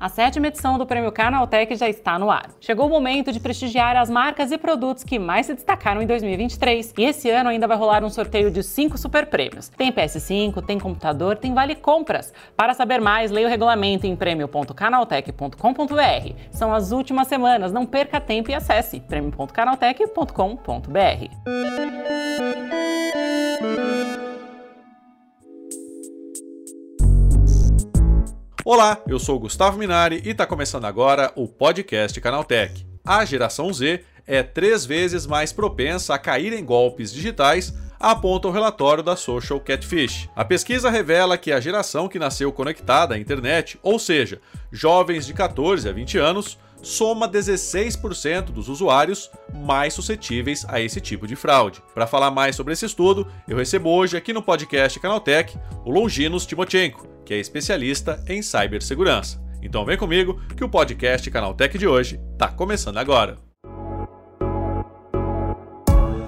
A sétima edição do Prêmio Canaltech já está no ar. Chegou o momento de prestigiar as marcas e produtos que mais se destacaram em 2023. E esse ano ainda vai rolar um sorteio de cinco super prêmios. Tem PS5, tem computador, tem vale compras. Para saber mais, leia o regulamento em prêmio.canaltech.com.br. São as últimas semanas, não perca tempo e acesse prêmio.canaltech.com.br. Olá, eu sou Gustavo Minari e está começando agora o podcast Canaltech. A geração Z é três vezes mais propensa a cair em golpes digitais, aponta o relatório da Social Catfish. A pesquisa revela que a geração que nasceu conectada à internet, ou seja, jovens de 14 a 20 anos, soma 16% dos usuários mais suscetíveis a esse tipo de fraude. Para falar mais sobre esse estudo, eu recebo hoje aqui no podcast Canaltech o Longinos Timochenko, que é especialista em cibersegurança. Então vem comigo que o podcast Canaltech de hoje está começando agora.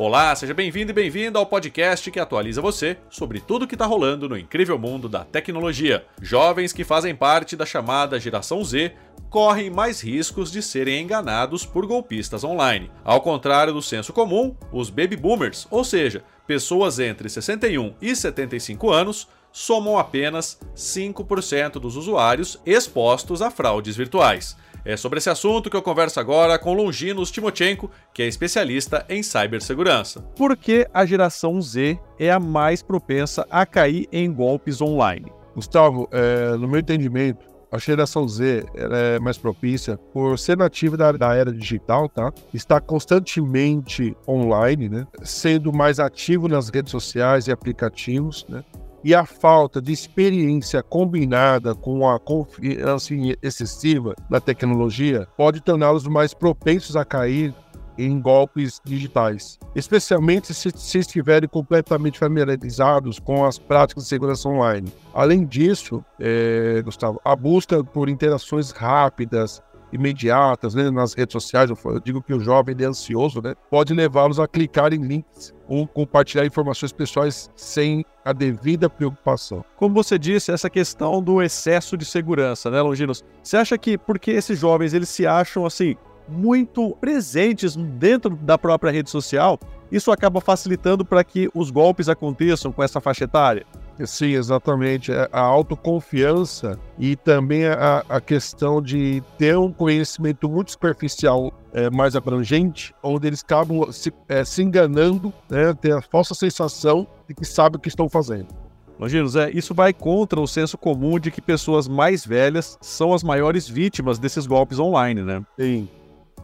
Olá, seja bem-vindo e bem-vinda ao podcast que atualiza você sobre tudo que está rolando no incrível mundo da tecnologia. Jovens que fazem parte da chamada geração Z correm mais riscos de serem enganados por golpistas online. Ao contrário do senso comum, os baby boomers, ou seja, pessoas entre 61 e 75 anos, somam apenas 5% dos usuários expostos a fraudes virtuais. É sobre esse assunto que eu converso agora com Longinos Timochenko, que é especialista em cibersegurança. Por que a geração Z é a mais propensa a cair em golpes online? Gustavo, é, no meu entendimento, a geração Z é mais propícia por ser nativa da, da, era digital, tá? Está constantemente online, né? Sendo mais ativo nas redes sociais e aplicativos, né? E a falta de experiência combinada com a confiança excessiva na tecnologia pode torná-los mais propensos a cair em golpes digitais, especialmente se, se, estiverem completamente familiarizados com as práticas de segurança online. Além disso, é, Gustavo, a busca por interações rápidas, imediatas né, nas redes sociais, eu digo que o jovem é ansioso, né, pode levá-los a clicar em links ou compartilhar informações pessoais sem a devida preocupação. Como você disse, essa questão do excesso de segurança, né, Longinos? Você acha que porque esses jovens eles se acham assim muito presentes dentro da própria rede social, isso acaba facilitando para que os golpes aconteçam com essa faixa etária? Sim, exatamente. É a autoconfiança e também a, a questão de ter um conhecimento muito superficial é, mais abrangente, onde eles acabam se, é, se enganando, né, ter a falsa sensação de que sabem o que estão fazendo. Longinos, é, isso vai contra o senso comum de que pessoas mais velhas são as maiores vítimas desses golpes online, né? Sim.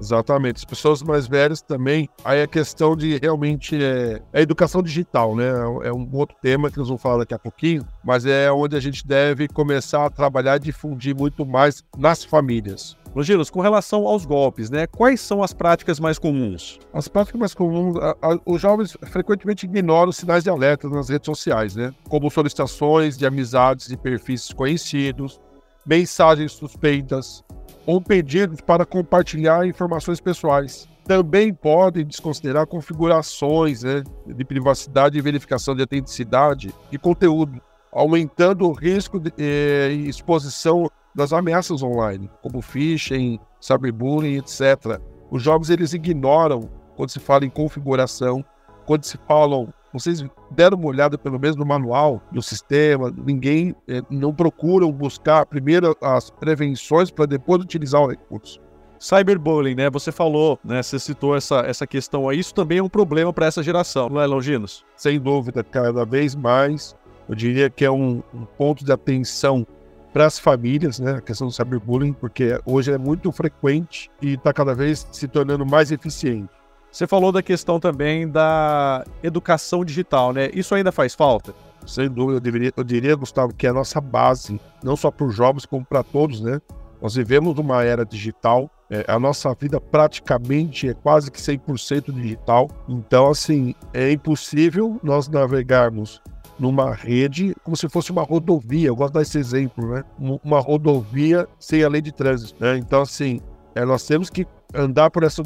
Exatamente. As pessoas mais velhas também. Aí a questão de realmente é, é a educação digital, né? É um outro tema que nós vamos falar daqui a pouquinho, mas é onde a gente deve começar a trabalhar e difundir muito mais nas famílias. Longinos, com relação aos golpes, né? Quais são as práticas mais comuns? As práticas mais comuns, a, a, os jovens frequentemente ignoram os sinais de alerta nas redes sociais, né? Como solicitações de amizades de perfis conhecidos, mensagens suspeitas, ou pedidos para compartilhar informações pessoais. Também podem desconsiderar configurações né, de privacidade e verificação de autenticidade de conteúdo, aumentando o risco de eh, exposição das ameaças online, como phishing, cyberbullying, etc. Os jogos eles ignoram quando se fala em configuração, quando se falam vocês deram uma olhada pelo menos no manual do sistema, ninguém é, não procuram buscar primeiro as prevenções para depois utilizar o recurso. Cyberbullying, né? Você falou, né? Você citou essa, essa questão aí. Isso também é um problema para essa geração, não é, Longinos? Sem dúvida, cada vez mais. Eu diria que é um, um ponto de atenção para as famílias, né? A questão do cyberbullying, porque hoje é muito frequente e está cada vez se tornando mais eficiente. Você falou da questão também da educação digital, né? Isso ainda faz falta? Sem dúvida, eu, deveria, eu diria, Gustavo, que é a nossa base, não só para os jovens, como para todos, né? Nós vivemos numa era digital, é, a nossa vida praticamente é quase que 100% digital. Então, assim, é impossível nós navegarmos numa rede como se fosse uma rodovia. Eu gosto de dar esse exemplo, né? Uma rodovia sem a lei de trânsito, né? Então, assim, é, nós temos que andar por essa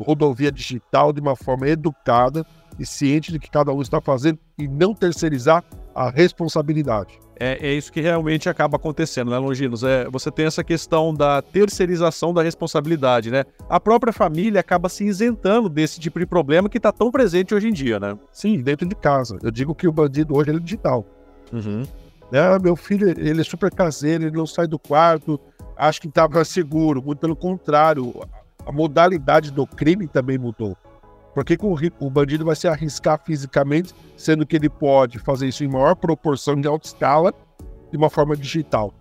rodovia digital de uma forma educada e ciente do que cada um está fazendo e não terceirizar a responsabilidade. É, é, isso que realmente acaba acontecendo, né, Longinos? É, você tem essa questão da terceirização da responsabilidade, né? A própria família acaba se isentando desse tipo de problema que está tão presente hoje em dia, né? Sim, dentro de casa. Eu digo que o bandido hoje é digital. Uhum. Né? Meu filho, ele é super caseiro, ele não sai do quarto, acho que estava seguro. Muito pelo contrário, a modalidade do crime também mudou. Por que, o, o, bandido vai se arriscar fisicamente, sendo que ele pode fazer isso em maior proporção de alta escala de uma forma digital?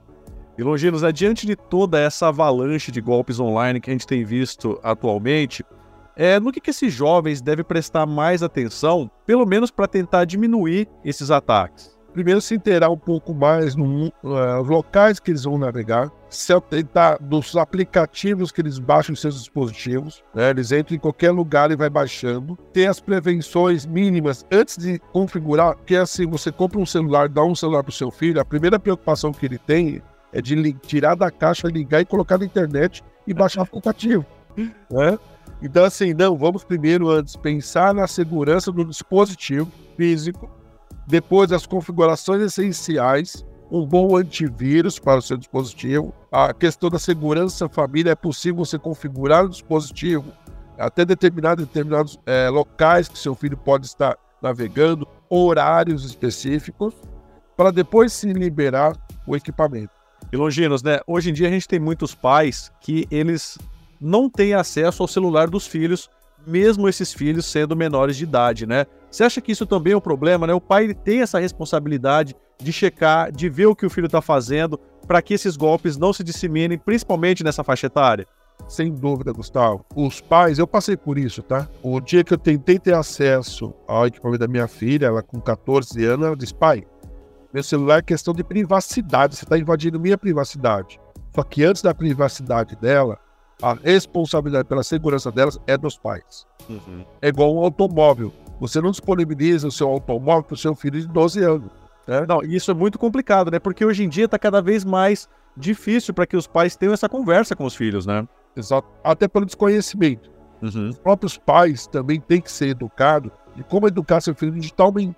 E Longinos, né, diante de toda essa avalanche de golpes online que a gente tem visto atualmente, é, no que, que esses jovens devem prestar mais atenção, pelo menos para tentar diminuir esses ataques? Primeiro se inteirar um pouco mais nos uh, locais que eles vão navegar, se atentar dos aplicativos que eles baixam em seus dispositivos, né? eles entram em qualquer lugar e vai baixando, ter as prevenções mínimas antes de configurar, que é assim, você compra um celular, dá um celular para o seu filho, a primeira preocupação que ele tem é de tirar da caixa, ligar e colocar na internet e baixar o aplicativo, né? Então assim, não, vamos primeiro antes pensar na segurança do dispositivo físico, depois, as configurações essenciais, um bom antivírus para o seu dispositivo. A questão da segurança família, é possível você configurar o dispositivo até determinados, determinados é, locais que seu filho pode estar navegando, horários específicos, para depois se liberar o equipamento. E Longinos, né? Hoje em dia a gente tem muitos pais que eles não têm acesso ao celular dos filhos mesmo esses filhos sendo menores de idade, né? Você acha que isso também é um problema, né? O pai ele tem essa responsabilidade de checar, de ver o que o filho está fazendo, para que esses golpes não se disseminem, principalmente nessa faixa etária? Sem dúvida, Gustavo. Os pais, eu passei por isso, tá? O dia que eu tentei ter acesso ao equipamento da minha filha, ela com 14 anos, ela disse: pai, meu celular é questão de privacidade, você está invadindo minha privacidade. Só que antes da privacidade dela, a responsabilidade pela segurança delas é dos pais. Uhum. É igual um automóvel. Você não disponibiliza o seu automóvel para o seu filho de 12 anos. Né? Não, isso é muito complicado, né? Porque hoje em dia está cada vez mais difícil para que os pais tenham essa conversa com os filhos, né? Exato. Até pelo desconhecimento. Uhum. Os próprios pais também têm que ser educados de como educar seu filho digitalmente.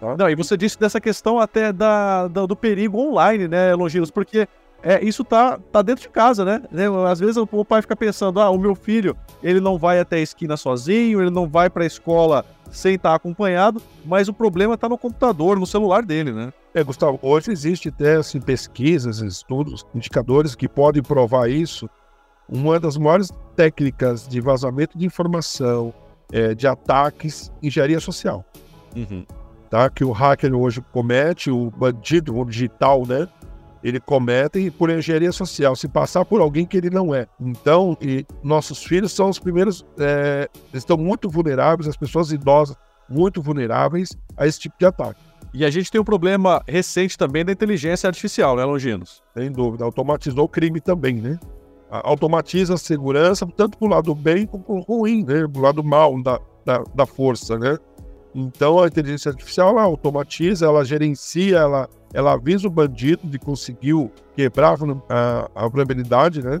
Tá? Não, e você disse dessa questão até da, da, do perigo online, né, Longinos? Porque é, isso tá, tá dentro de casa, né? né? Às vezes o, pai fica pensando, ah, o meu filho, ele não vai até a esquina sozinho, ele não vai para a escola sem estar tá acompanhado, mas o problema está no computador, no celular dele, né? É, Gustavo, hoje existe até assim, pesquisas, estudos, indicadores que podem provar isso. Uma das maiores técnicas de vazamento de informação, é, de ataques, engenharia social. Uhum. Tá? Que o hacker hoje comete, o bandido o digital, né? Ele comete por engenharia social, se passar por alguém que ele não é. Então, e nossos filhos são os primeiros, é, estão muito vulneráveis, as pessoas idosas muito vulneráveis a esse tipo de ataque. E a gente tem um problema recente também da inteligência artificial, né, Longinos? Sem dúvida, automatizou o crime também, né? Automatiza a segurança, tanto para o lado bem como para o ruim, né? Para o lado mal da, da, da força, né? Então a inteligência artificial ela automatiza, ela gerencia, ela, ela avisa o bandido de conseguiu quebrar a, a vulnerabilidade, né?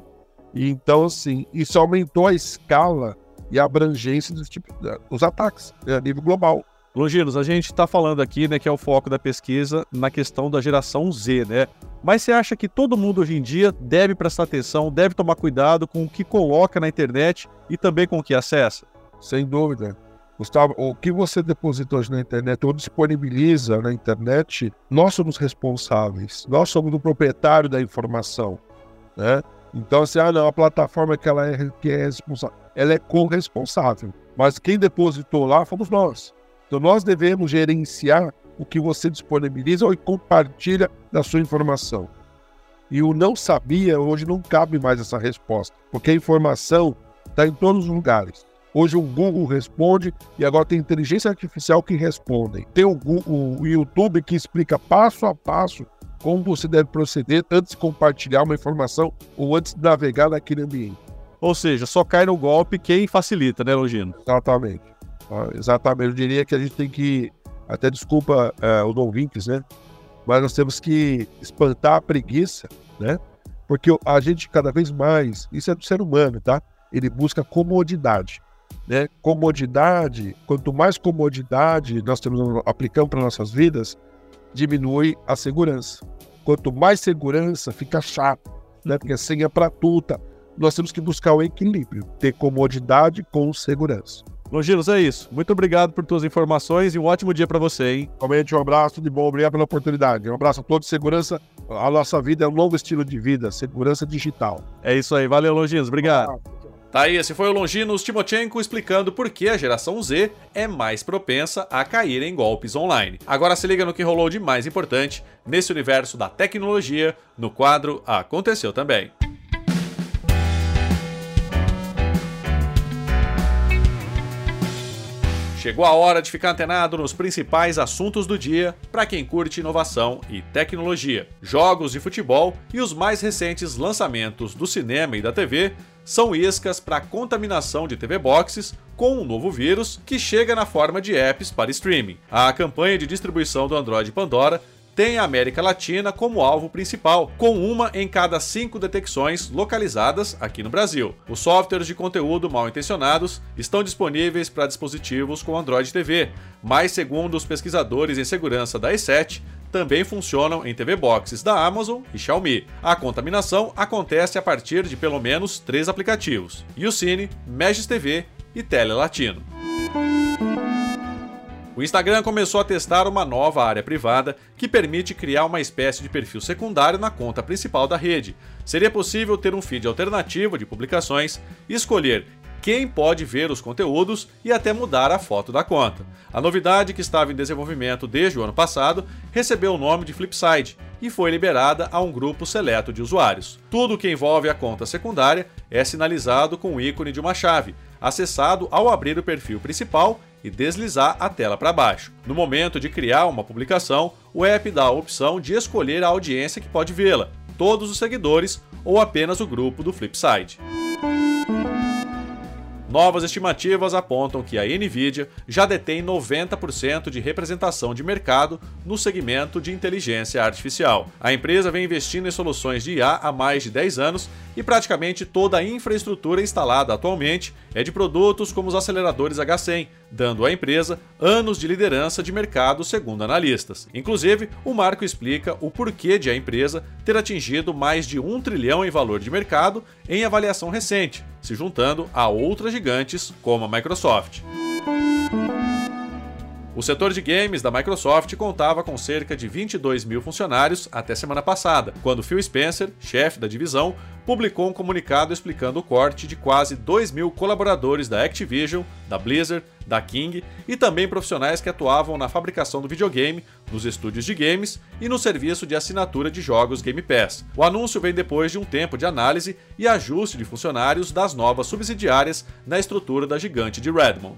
E então, assim, isso aumentou a escala e a abrangência dos, tipo, dos ataques né, a nível global. Longinos, a gente está falando aqui, né, que é o foco da pesquisa na questão da geração Z, né? Mas você acha que todo mundo hoje em dia deve prestar atenção, deve tomar cuidado com o que coloca na internet e também com o que acessa? Sem dúvida. Gustavo, o que você deposita hoje na internet ou disponibiliza na internet, nós somos responsáveis. Nós somos o proprietário da informação, né? Então, assim, ah, não, a plataforma que ela é, que é responsável, ela é corresponsável. Mas quem depositou lá fomos nós. Então, nós devemos gerenciar o que você disponibiliza ou compartilha da sua informação. E o não sabia, hoje não cabe mais essa resposta, porque a informação está em todos os lugares. Hoje o Google responde e agora tem inteligência artificial que responde. Tem o, Google, o YouTube que explica passo a passo como você deve proceder antes de compartilhar uma informação ou antes de navegar naquele ambiente. Ou seja, só cai no golpe quem facilita, né, Longino? Exatamente. Ah, exatamente. Eu diria que a gente tem que, até desculpa uh, os ouvintes, né? Mas nós temos que espantar a preguiça, né? Porque a gente cada vez mais, isso é do ser humano, tá? Ele busca comodidade né? Comodidade, quanto mais comodidade nós temos aplicando para nossas vidas, diminui a segurança. Quanto mais segurança, fica chato, né? Porque a senha para tudo. Nós temos que buscar o equilíbrio, ter comodidade com segurança. Longinos, é isso. Muito obrigado por tuas informações e um ótimo dia para você, hein? Realmente um abraço, de bom, obrigado pela oportunidade. Um abraço a todos, segurança. A nossa vida é um novo estilo de vida, segurança digital. É isso aí, valeu, Longinos, obrigado. Tá aí, esse foi o Longinos Timochenko explicando por que a geração Z é mais propensa a cair em golpes online. Agora se liga no que rolou de mais importante nesse universo da tecnologia no quadro Aconteceu Também. Chegou a hora de ficar antenado nos principais assuntos do dia para quem curte inovação e tecnologia. Jogos de futebol e os mais recentes lançamentos do cinema e da TV são iscas para contaminação de TV boxes com um novo vírus que chega na forma de apps para streaming. A campanha de distribuição do Android Pandora tem a América Latina como alvo principal, com uma em cada cinco detecções localizadas aqui no Brasil. Os softwares de conteúdo mal intencionados estão disponíveis para dispositivos com Android TV, mas, segundo os pesquisadores em segurança da E7, também funcionam em TV Boxes da Amazon e Xiaomi. A contaminação acontece a partir de pelo menos três aplicativos: YouCine, Megis TV e Tele Latino. O Instagram começou a testar uma nova área privada que permite criar uma espécie de perfil secundário na conta principal da rede. Seria possível ter um feed alternativo de publicações e escolher quem pode ver os conteúdos e até mudar a foto da conta. A novidade, que estava em desenvolvimento desde o ano passado, recebeu o nome de Flipside e foi liberada a um grupo seleto de usuários. Tudo que envolve a conta secundária é sinalizado com o ícone de uma chave, acessado ao abrir o perfil principal e deslizar a tela para baixo. No momento de criar uma publicação, o app dá a opção de escolher a audiência que pode vê-la, todos os seguidores ou apenas o grupo do Flipside. Novas estimativas apontam que a Nvidia já detém 90% de representação de mercado no segmento de inteligência artificial. A empresa vem investindo em soluções de IA há mais de 10 anos e praticamente toda a infraestrutura instalada atualmente é de produtos como os aceleradores H100, dando à empresa anos de liderança de mercado, segundo analistas. Inclusive, o marco explica o porquê de a empresa ter atingido mais de um trilhão em valor de mercado em avaliação recente, se juntando a outras gigantes como a Microsoft. O setor de games da Microsoft contava com cerca de 22 mil funcionários até semana passada, quando Phil Spencer, chefe da divisão, publicou um comunicado explicando o corte de quase 2 mil colaboradores da Activision, da Blizzard, da King e também profissionais que atuavam na fabricação do videogame, nos estúdios de games e no serviço de assinatura de jogos Game Pass. O anúncio vem depois de um tempo de análise e ajuste de funcionários das novas subsidiárias na estrutura da gigante de Redmond.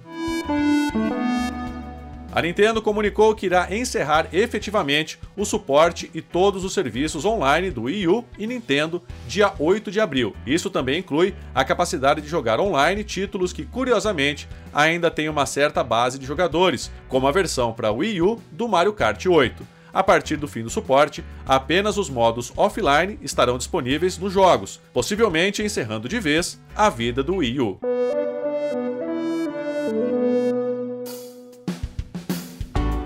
A Nintendo comunicou que irá encerrar efetivamente o suporte e todos os serviços online do Wii U e Nintendo dia 8 de abril. Isso também inclui a capacidade de jogar online títulos que, curiosamente, ainda têm uma certa base de jogadores, como a versão para Wii U do Mario Kart 8. A partir do fim do suporte, apenas os modos offline estarão disponíveis nos jogos, possivelmente encerrando de vez a vida do Wii U.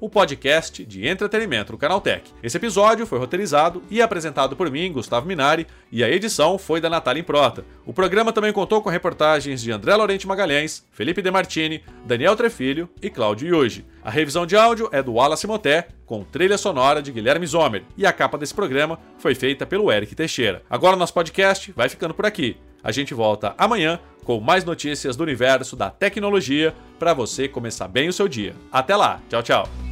o podcast de entretenimento do Canaltech. Esse episódio foi roteirizado e apresentado por mim, Gustavo Minari, e a edição foi da Natália Improta. O programa também contou com reportagens de André Lorente Magalhães, Felipe Demartini, Daniel Trefilho e Cláudio Yuji. A revisão de áudio é do Wallace Moté, com trilha sonora de Guilherme Zomer, e a capa desse programa foi feita pelo Eric Teixeira. Agora nosso podcast vai ficando por aqui. A gente volta amanhã com mais notícias do universo da tecnologia para você começar bem o seu dia. Até lá, tchau, tchau.